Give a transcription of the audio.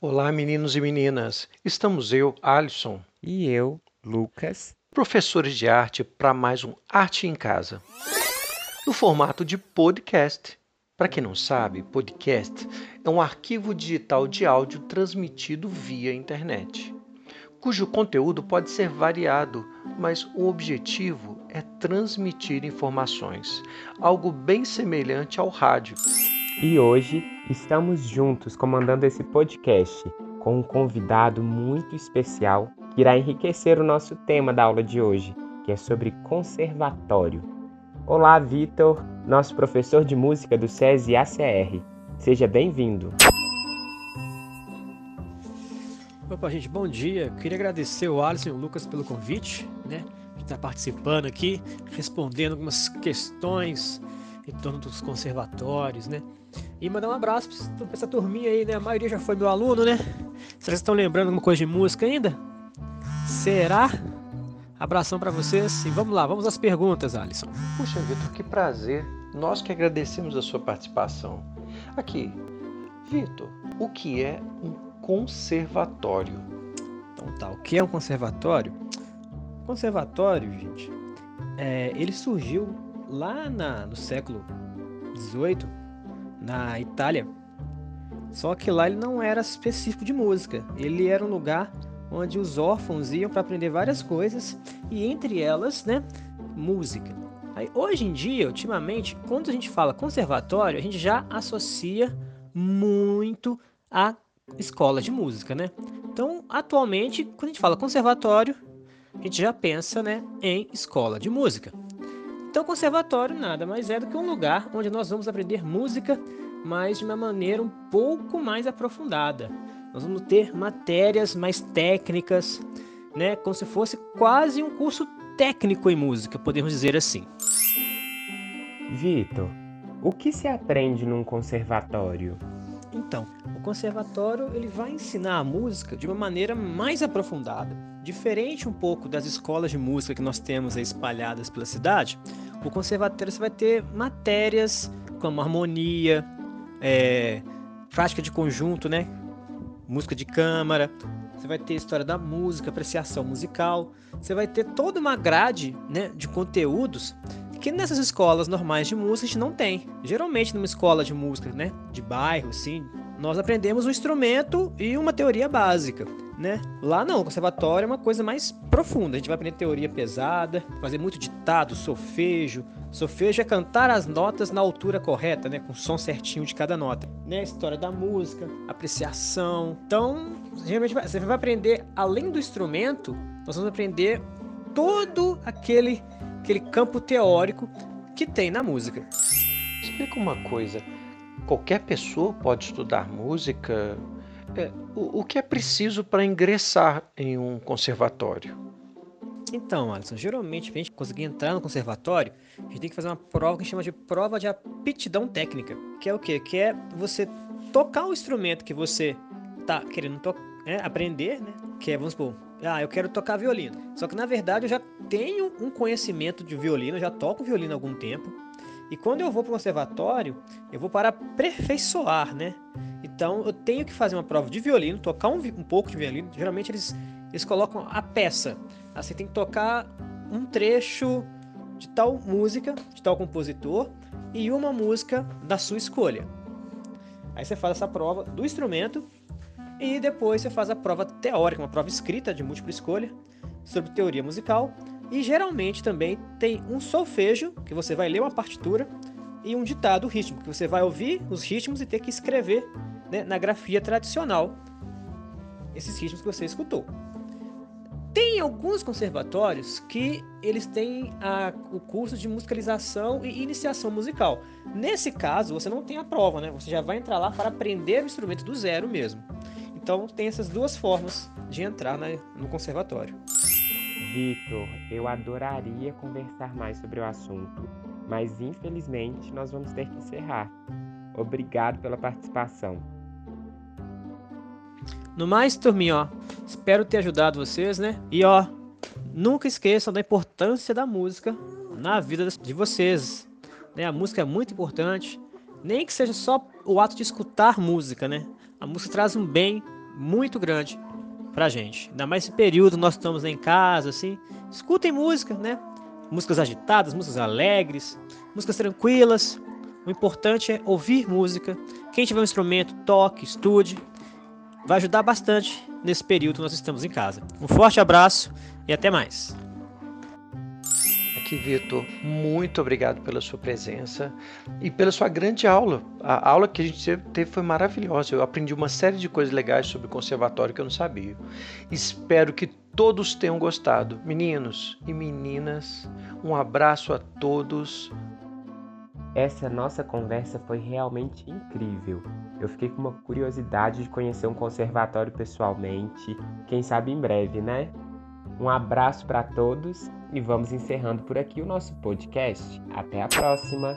Olá, meninos e meninas. Estamos eu, Alisson, E eu, Lucas. professores de arte, para mais um Arte em Casa, no formato de podcast. Para quem não sabe, podcast é um arquivo digital de áudio transmitido via internet, cujo conteúdo pode ser variado, mas o objetivo é transmitir informações, algo bem semelhante ao rádio. E hoje estamos juntos comandando esse podcast com um convidado muito especial que irá enriquecer o nosso tema da aula de hoje, que é sobre conservatório. Olá, Vitor, nosso professor de música do SESI ACR. Seja bem-vindo. Opa, gente, bom dia. Queria agradecer o Alisson e o Lucas pelo convite, né? De estar participando aqui, respondendo algumas questões em torno dos conservatórios, né? E mandar um abraço para essa turminha aí, né? A maioria já foi meu aluno, né? Vocês estão lembrando alguma coisa de música ainda? Será? Abração para vocês e vamos lá, vamos às perguntas, Alisson. Puxa, Vitor, que prazer. Nós que agradecemos a sua participação. Aqui, Vitor, o que é um conservatório? Então tá, o que é um conservatório? Conservatório, gente, é, ele surgiu lá na- no século XVIII, na Itália. Só que lá ele não era específico de música. Ele era um lugar onde os órfãos iam para aprender várias coisas e entre elas, né, música. Aí, hoje em dia, ultimamente, quando a gente fala conservatório, a gente já associa muito a escola de música, né? Então, atualmente, quando a gente fala conservatório, a gente já pensa, né, em escola de música. Então, conservatório nada mais é do que um lugar onde nós vamos aprender música, mas de uma maneira um pouco mais aprofundada. Nós vamos ter matérias mais técnicas, né, como se fosse quase um curso técnico em música, podemos dizer assim. Vitor, o que se aprende num conservatório? Então, o conservatório ele vai ensinar a música de uma maneira mais aprofundada, diferente um pouco das escolas de música que nós temos espalhadas pela cidade. O conservatório você vai ter matérias como harmonia, é, prática de conjunto, né? Música de câmara. Você vai ter história da música, apreciação musical. Você vai ter toda uma grade, né, de conteúdos que nessas escolas normais de música a gente não tem. Geralmente numa escola de música, né, de bairro, assim, nós aprendemos um instrumento e uma teoria básica, né? Lá não, o conservatório é uma coisa mais profunda. A gente vai aprender teoria pesada, fazer muito ditado, solfejo. Solfejo é cantar as notas na altura correta, né, com o som certinho de cada nota. Né, história da música, apreciação. Então, geralmente você vai aprender além do instrumento, nós vamos aprender todo aquele aquele campo teórico que tem na música. Explica uma coisa. Qualquer pessoa pode estudar música? É, o, o que é preciso para ingressar em um conservatório? Então, Alisson, geralmente, para a gente conseguir entrar no conservatório, a gente tem que fazer uma prova que a gente chama de prova de aptidão técnica. Que é o quê? Que é você tocar o instrumento que você tá querendo né, aprender, né? Que é, vamos supor, ah, eu quero tocar violino. Só que na verdade eu já tenho um conhecimento de violino, já toco violino há algum tempo. E quando eu vou para o conservatório, eu vou para aperfeiçoar, né? Então eu tenho que fazer uma prova de violino, tocar um, um pouco de violino. Geralmente eles, eles colocam a peça. Assim, tem que tocar um trecho de tal música, de tal compositor, e uma música da sua escolha. Aí você faz essa prova do instrumento e depois você faz a prova teórica, uma prova escrita de múltipla escolha sobre teoria musical. E geralmente também tem um solfejo, que você vai ler uma partitura, e um ditado rítmico, que você vai ouvir os ritmos e ter que escrever né, na grafia tradicional esses ritmos que você escutou. Tem alguns conservatórios que eles têm a- o curso de musicalização e iniciação musical. Nesse caso, você não tem a prova, né? Você já vai entrar lá para aprender o instrumento do zero mesmo. Então, tem essas duas formas de entrar na- no conservatório. Vitor, eu adoraria conversar mais sobre o assunto, mas infelizmente nós vamos ter que encerrar. Obrigado pela participação. No mais, turminha, ó, espero ter ajudado vocês, né? E ó, nunca esqueçam da importância da música na vida de vocês. Né? A música é muito importante, nem que seja só o ato de escutar música, né? A música traz um bem muito grande pra gente. Ainda mais esse período nós estamos em casa, assim. Escutem música, né? Músicas agitadas, músicas alegres, músicas tranquilas. O importante é ouvir música. Quem tiver um instrumento, toque, estude. Vai ajudar bastante nesse período que nós estamos em casa. Um forte abraço e até mais aqui, Vitor. Muito obrigado pela sua presença e pela sua grande aula. A aula que a gente teve foi maravilhosa. Eu aprendi uma série de coisas legais sobre o conservatório que eu não sabia. Espero que todos tenham gostado. Meninos e meninas, um abraço a todos. Essa nossa conversa foi realmente incrível. Eu fiquei com uma curiosidade de conhecer um conservatório pessoalmente. Quem sabe em breve, né? Um abraço para todos e vamos encerrando por aqui o nosso podcast. Até a próxima!